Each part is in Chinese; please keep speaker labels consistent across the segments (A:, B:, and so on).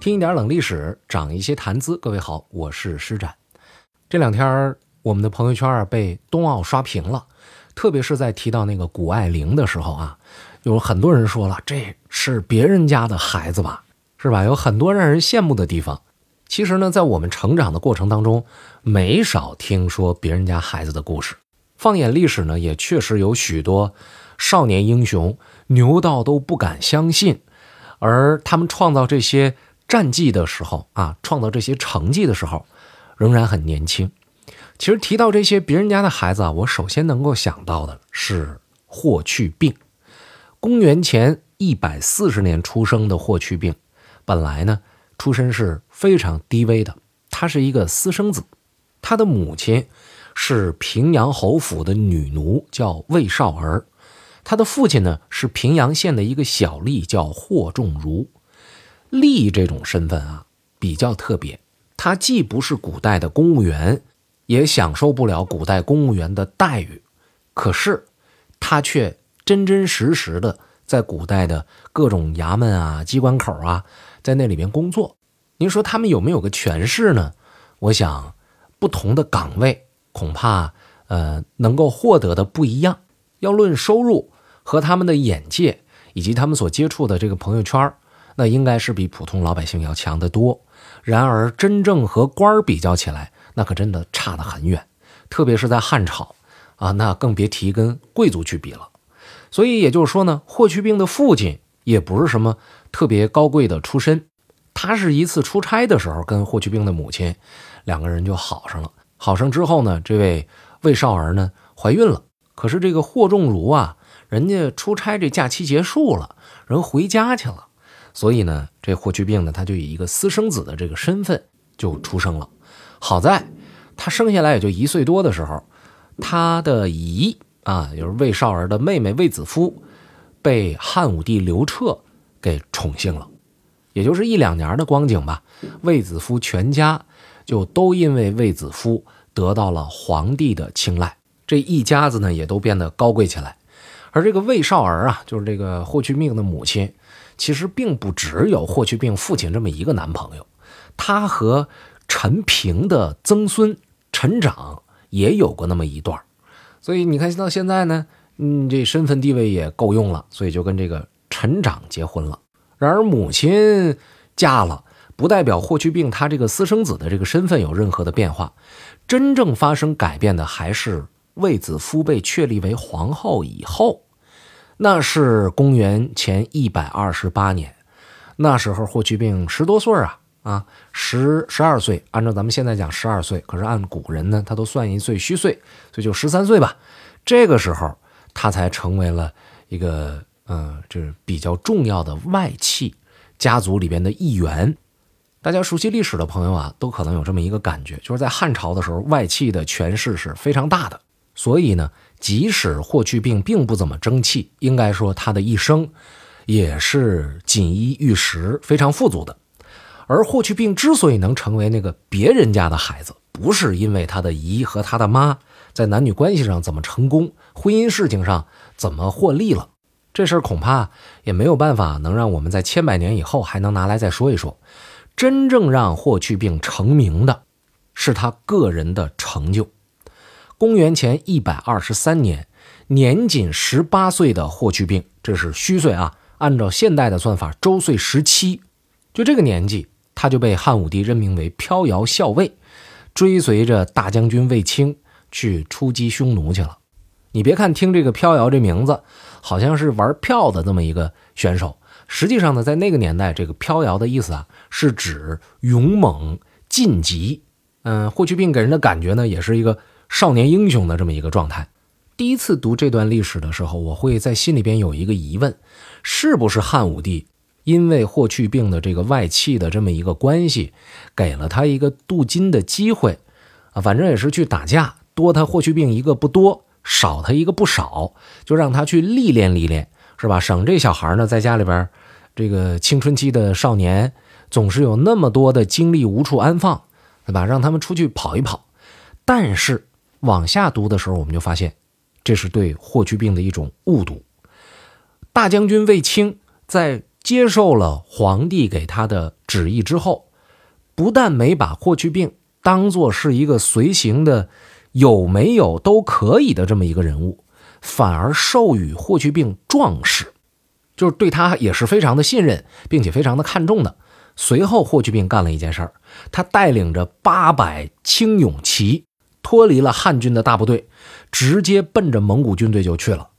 A: 听一点冷历史，长一些谈资。各位好，我是施展。这两天我们的朋友圈被冬奥刷屏了，特别是在提到那个谷爱凌的时候啊，有很多人说了这是别人家的孩子吧，是吧？有很多让人羡慕的地方。其实呢，在我们成长的过程当中，没少听说别人家孩子的故事。放眼历史呢，也确实有许多少年英雄牛到都不敢相信，而他们创造这些。战绩的时候啊，创造这些成绩的时候，仍然很年轻。其实提到这些别人家的孩子啊，我首先能够想到的是霍去病。公元前一百四十年出生的霍去病，本来呢出身是非常低微的，他是一个私生子。他的母亲是平阳侯府的女奴，叫魏少儿；他的父亲呢是平阳县的一个小吏，叫霍仲儒。吏这种身份啊，比较特别。他既不是古代的公务员，也享受不了古代公务员的待遇。可是，他却真真实实的在古代的各种衙门啊、机关口啊，在那里面工作。您说他们有没有个权势呢？我想，不同的岗位恐怕呃能够获得的不一样。要论收入和他们的眼界，以及他们所接触的这个朋友圈那应该是比普通老百姓要强得多。然而，真正和官儿比较起来，那可真的差得很远。特别是在汉朝啊，那更别提跟贵族去比了。所以也就是说呢，霍去病的父亲也不是什么特别高贵的出身。他是一次出差的时候，跟霍去病的母亲两个人就好上了。好上之后呢，这位魏少儿呢怀孕了。可是这个霍仲儒啊，人家出差这假期结束了，人回家去了。所以呢，这霍去病呢，他就以一个私生子的这个身份就出生了。好在他生下来也就一岁多的时候，他的姨啊，就是魏少儿的妹妹魏子夫，被汉武帝刘彻给宠幸了。也就是一两年的光景吧，卫子夫全家就都因为卫子夫得到了皇帝的青睐，这一家子呢也都变得高贵起来。而这个卫少儿啊，就是这个霍去病的母亲。其实并不只有霍去病父亲这么一个男朋友，他和陈平的曾孙陈长也有过那么一段所以你看到现在呢，嗯，这身份地位也够用了，所以就跟这个陈长结婚了。然而母亲嫁了，不代表霍去病他这个私生子的这个身份有任何的变化，真正发生改变的还是卫子夫被确立为皇后以后。那是公元前一百二十八年，那时候霍去病十多岁啊啊，十十二岁，按照咱们现在讲十二岁，可是按古人呢，他都算一岁虚岁，所以就十三岁吧。这个时候他才成为了一个嗯，就是比较重要的外戚家族里边的一员。大家熟悉历史的朋友啊，都可能有这么一个感觉，就是在汉朝的时候，外戚的权势是非常大的。所以呢，即使霍去病并不怎么争气，应该说他的一生也是锦衣玉食、非常富足的。而霍去病之所以能成为那个别人家的孩子，不是因为他的姨和他的妈在男女关系上怎么成功，婚姻事情上怎么获利了，这事儿恐怕也没有办法能让我们在千百年以后还能拿来再说一说。真正让霍去病成名的，是他个人的成就。公元前一百二十三年，年仅十八岁的霍去病，这是虚岁啊。按照现代的算法，周岁十七，就这个年纪，他就被汉武帝任命为飘摇校尉，追随着大将军卫青去出击匈奴去了。你别看听这个飘摇这名字，好像是玩票的这么一个选手，实际上呢，在那个年代，这个飘摇的意思啊，是指勇猛晋级。嗯，霍去病给人的感觉呢，也是一个。少年英雄的这么一个状态，第一次读这段历史的时候，我会在心里边有一个疑问：是不是汉武帝因为霍去病的这个外戚的这么一个关系，给了他一个镀金的机会啊？反正也是去打架，多他霍去病一个不多，少他一个不少，就让他去历练历练，是吧？省这小孩呢，在家里边，这个青春期的少年总是有那么多的精力无处安放，对吧？让他们出去跑一跑，但是。往下读的时候，我们就发现，这是对霍去病的一种误读。大将军卫青在接受了皇帝给他的旨意之后，不但没把霍去病当做是一个随行的有没有都可以的这么一个人物，反而授予霍去病壮士，就是对他也是非常的信任，并且非常的看重的。随后，霍去病干了一件事儿，他带领着八百轻勇骑，脱离了汉军的大部队，直接奔着蒙古军队就去了，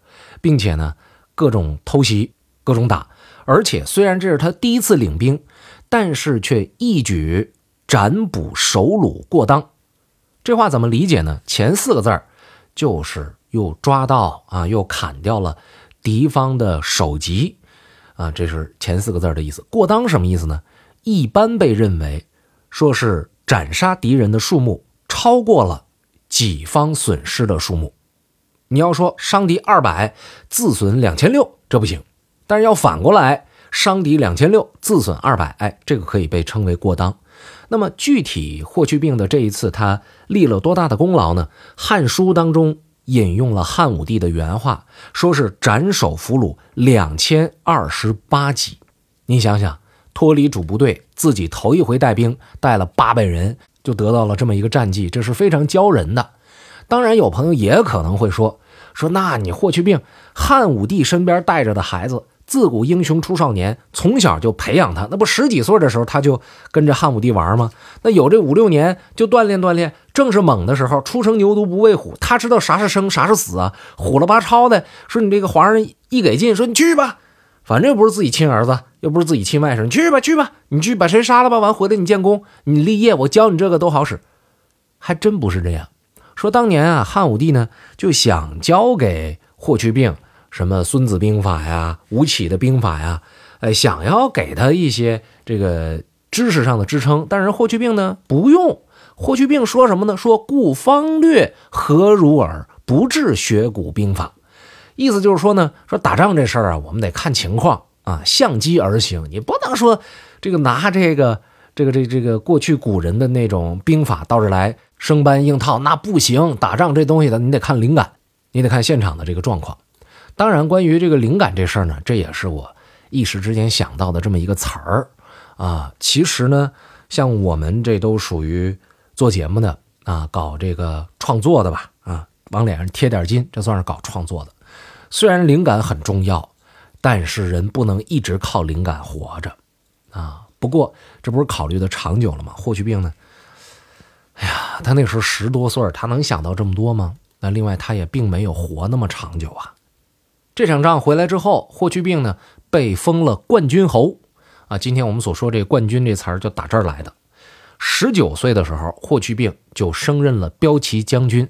A: 并且呢，各种偷袭，各种打。而且，虽然这是他第一次领兵，但是却一举斩捕首虏过当。这话怎么理解呢？前四个字儿就是又抓到啊，又砍掉了敌方的首级啊，这是前四个字的意思。过当什么意思呢？一般被认为说是斩杀敌人的数目超过了己方损失的数目。你要说伤敌二百，自损两千六，这不行。但是要反过来，伤敌两千六，自损二百，哎，这个可以被称为过当。那么具体霍去病的这一次他立了多大的功劳呢？《汉书》当中引用了汉武帝的原话，说是斩首俘虏两千二十八级。你想想，脱离主部队，自己头一回带兵，带了八百人，就得到了这么一个战绩，这是非常骄人的。当然，有朋友也可能会说，说那你霍去病，汉武帝身边带着的孩子。自古英雄出少年，从小就培养他，那不十几岁的时候他就跟着汉武帝玩吗？那有这五六年就锻炼锻炼，正是猛的时候。初生牛犊不畏虎，他知道啥是生，啥是死啊！虎了吧超的，说你这个皇上一给劲，说你去吧，反正又不是自己亲儿子，又不是自己亲外甥，你去吧去吧，你去把谁杀了吧，完回来你建功，你立业，我教你这个都好使。还真不是这样。说当年啊，汉武帝呢就想教给霍去病。什么《孙子兵法》呀，吴起的兵法呀，哎，想要给他一些这个知识上的支撑，但是霍去病呢不用。霍去病说什么呢？说故方略何如耳，不治学古兵法。意思就是说呢，说打仗这事儿啊，我们得看情况啊，相机而行。你不能说这个拿这个这个这这个过去古人的那种兵法到这来生搬硬套，那不行。打仗这东西的，你得看灵感，你得看现场的这个状况。当然，关于这个灵感这事儿呢，这也是我一时之间想到的这么一个词儿啊。其实呢，像我们这都属于做节目的啊，搞这个创作的吧啊，往脸上贴点金，这算是搞创作的。虽然灵感很重要，但是人不能一直靠灵感活着啊。不过这不是考虑的长久了吗？霍去病呢？哎呀，他那时候十多岁，他能想到这么多吗？那另外，他也并没有活那么长久啊。这场仗回来之后，霍去病呢被封了冠军侯，啊，今天我们所说这“冠军”这词儿就打这儿来的。十九岁的时候，霍去病就升任了骠骑将军，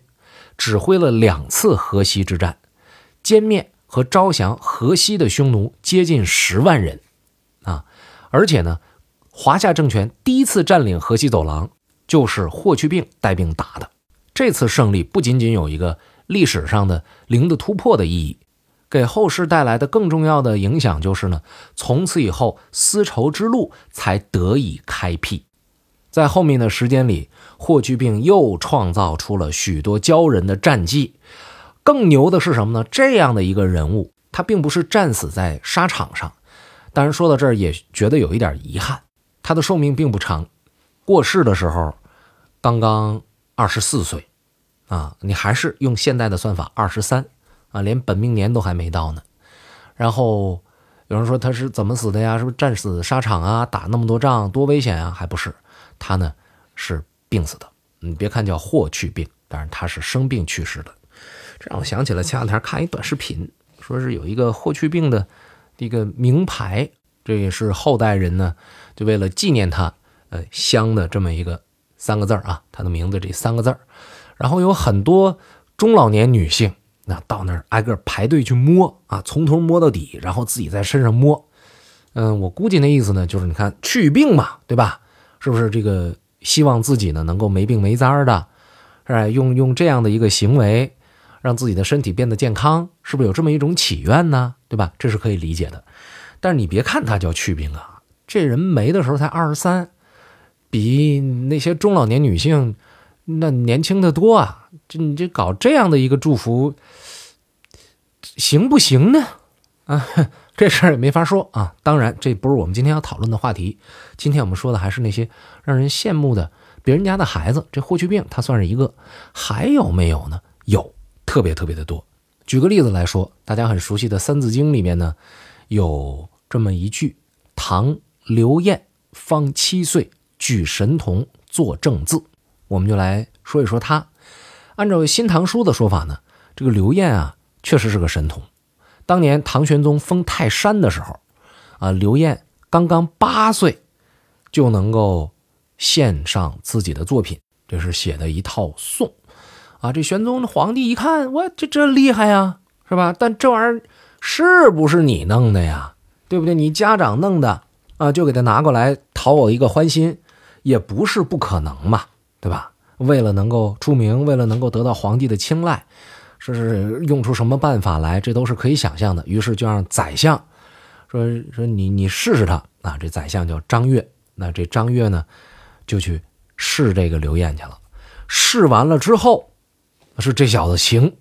A: 指挥了两次河西之战，歼灭和招降河西的匈奴接近十万人，啊，而且呢，华夏政权第一次占领河西走廊就是霍去病带兵打的。这次胜利不仅仅有一个历史上的零的突破的意义。给后世带来的更重要的影响就是呢，从此以后丝绸之路才得以开辟。在后面的时间里，霍去病又创造出了许多骄人的战绩。更牛的是什么呢？这样的一个人物，他并不是战死在沙场上。当然，说到这儿也觉得有一点遗憾，他的寿命并不长，过世的时候刚刚二十四岁，啊，你还是用现代的算法二十三。啊，连本命年都还没到呢。然后有人说他是怎么死的呀？是不是战死沙场啊？打那么多仗多危险啊？还不是，他呢是病死的。你别看叫霍去病，但是他是生病去世的。这让我想起了前两天看一短视频，说是有一个霍去病的一个名牌，这也是后代人呢就为了纪念他，呃，镶的这么一个三个字啊，他的名字这三个字然后有很多中老年女性。那到那儿挨个排队去摸啊，从头摸到底，然后自己在身上摸。嗯，我估计那意思呢，就是你看去病嘛，对吧？是不是这个希望自己呢能够没病没灾的，是吧？用用这样的一个行为，让自己的身体变得健康，是不是有这么一种祈愿呢？对吧？这是可以理解的。但是你别看他叫去病啊，这人没的时候才二十三，比那些中老年女性那年轻的多啊。这你这搞这样的一个祝福，行不行呢？啊，这事儿也没法说啊。当然，这不是我们今天要讨论的话题。今天我们说的还是那些让人羡慕的别人家的孩子。这霍去病他算是一个，还有没有呢？有，特别特别的多。举个例子来说，大家很熟悉的《三字经》里面呢，有这么一句：“唐刘晏方七岁，举神童作正字。”我们就来说一说他。按照《新唐书》的说法呢，这个刘晏啊，确实是个神童。当年唐玄宗封泰山的时候，啊，刘晏刚刚八岁，就能够献上自己的作品，这是写的一套颂。啊，这玄宗皇帝一看，我这这厉害呀，是吧？但这玩意儿是不是你弄的呀？对不对？你家长弄的啊，就给他拿过来讨我一个欢心，也不是不可能嘛，对吧？为了能够出名，为了能够得到皇帝的青睐，说是用出什么办法来，这都是可以想象的。于是就让宰相说说你你试试他啊。这宰相叫张悦，那这张悦呢，就去试这个刘晏去了。试完了之后。是这小子行，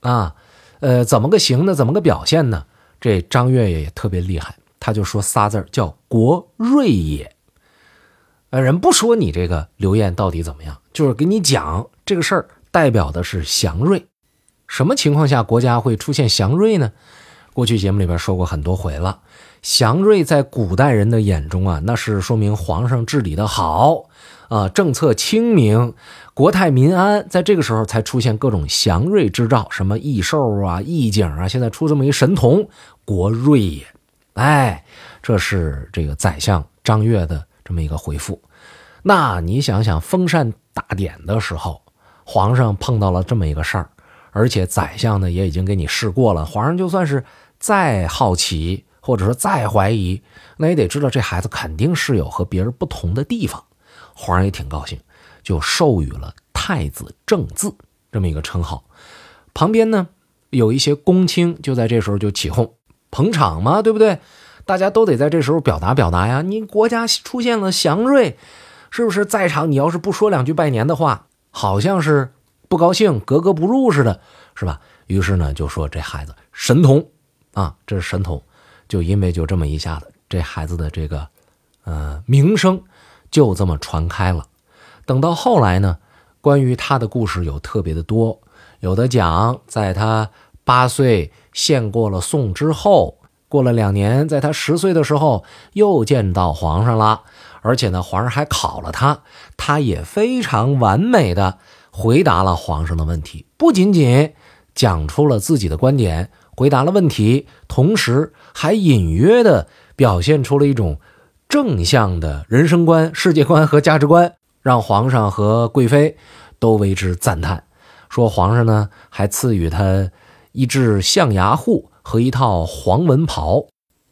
A: 啊，呃，怎么个行呢？怎么个表现呢？这张悦也特别厉害，他就说仨字叫“国瑞也”。呃，人不说你这个刘晏到底怎么样，就是给你讲这个事儿，代表的是祥瑞。什么情况下国家会出现祥瑞呢？过去节目里边说过很多回了，祥瑞在古代人的眼中啊，那是说明皇上治理的好。啊，政策清明，国泰民安，在这个时候才出现各种祥瑞之兆，什么异兽啊、异景啊，现在出这么一神童，国瑞也。哎，这是这个宰相张悦的这么一个回复。那你想想，封禅大典的时候，皇上碰到了这么一个事儿，而且宰相呢也已经给你试过了，皇上就算是再好奇，或者说再怀疑，那也得知道这孩子肯定是有和别人不同的地方。皇上也挺高兴，就授予了太子正字这么一个称号。旁边呢有一些公卿，就在这时候就起哄捧场嘛，对不对？大家都得在这时候表达表达呀。你国家出现了祥瑞，是不是在场？你要是不说两句拜年的话，好像是不高兴、格格不入似的，是吧？于是呢就说这孩子神童啊，这是神童。就因为就这么一下子，这孩子的这个呃名声。就这么传开了。等到后来呢，关于他的故事有特别的多。有的讲，在他八岁献过了宋之后，过了两年，在他十岁的时候又见到皇上了，而且呢，皇上还考了他，他也非常完美的回答了皇上的问题，不仅仅讲出了自己的观点，回答了问题，同时还隐约的表现出了一种。正向的人生观、世界观和价值观，让皇上和贵妃都为之赞叹。说皇上呢，还赐予他一只象牙户和一套黄文袍。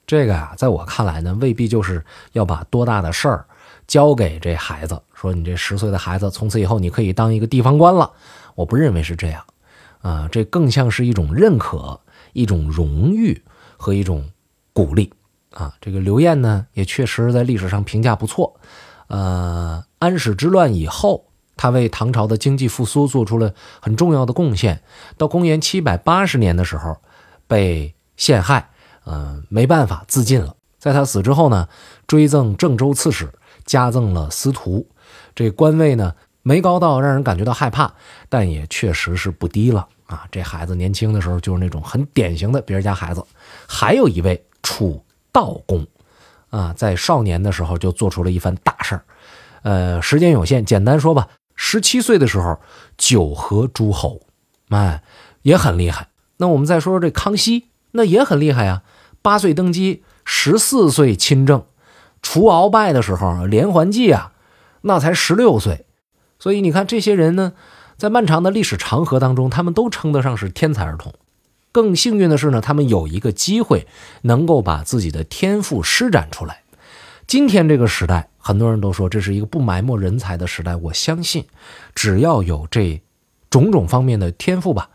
A: 这个啊，在我看来呢，未必就是要把多大的事儿交给这孩子。说你这十岁的孩子，从此以后你可以当一个地方官了。我不认为是这样，啊，这更像是一种认可、一种荣誉和一种鼓励。啊，这个刘晏呢，也确实在历史上评价不错。呃，安史之乱以后，他为唐朝的经济复苏做出了很重要的贡献。到公元七百八十年的时候，被陷害，呃，没办法自尽了。在他死之后呢，追赠郑州刺史，加赠了司徒，这官位呢没高到让人感觉到害怕，但也确实是不低了啊。这孩子年轻的时候就是那种很典型的别人家孩子。还有一位楚。道公，啊，在少年的时候就做出了一番大事儿。呃，时间有限，简单说吧，十七岁的时候九合诸侯，哎，也很厉害。那我们再说说这康熙，那也很厉害啊。八岁登基，十四岁亲政，除鳌拜的时候连环计啊，那才十六岁。所以你看这些人呢，在漫长的历史长河当中，他们都称得上是天才儿童。更幸运的是呢，他们有一个机会能够把自己的天赋施展出来。今天这个时代，很多人都说这是一个不埋没人才的时代。我相信，只要有这种种方面的天赋吧，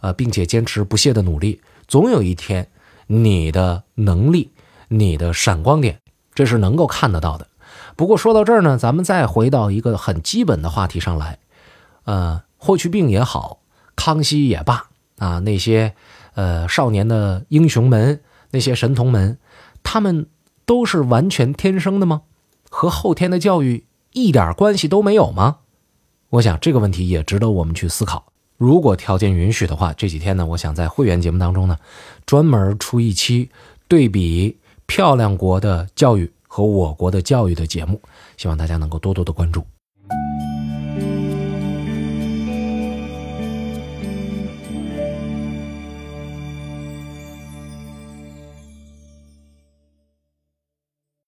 A: 呃，并且坚持不懈的努力，总有一天你的能力、你的闪光点，这是能够看得到的。不过说到这儿呢，咱们再回到一个很基本的话题上来，呃，霍去病也好，康熙也罢啊，那些。呃，少年的英雄们，那些神童们，他们都是完全天生的吗？和后天的教育一点关系都没有吗？我想这个问题也值得我们去思考。如果条件允许的话，这几天呢，我想在会员节目当中呢，专门出一期对比漂亮国的教育和我国的教育的节目，希望大家能够多多的关注。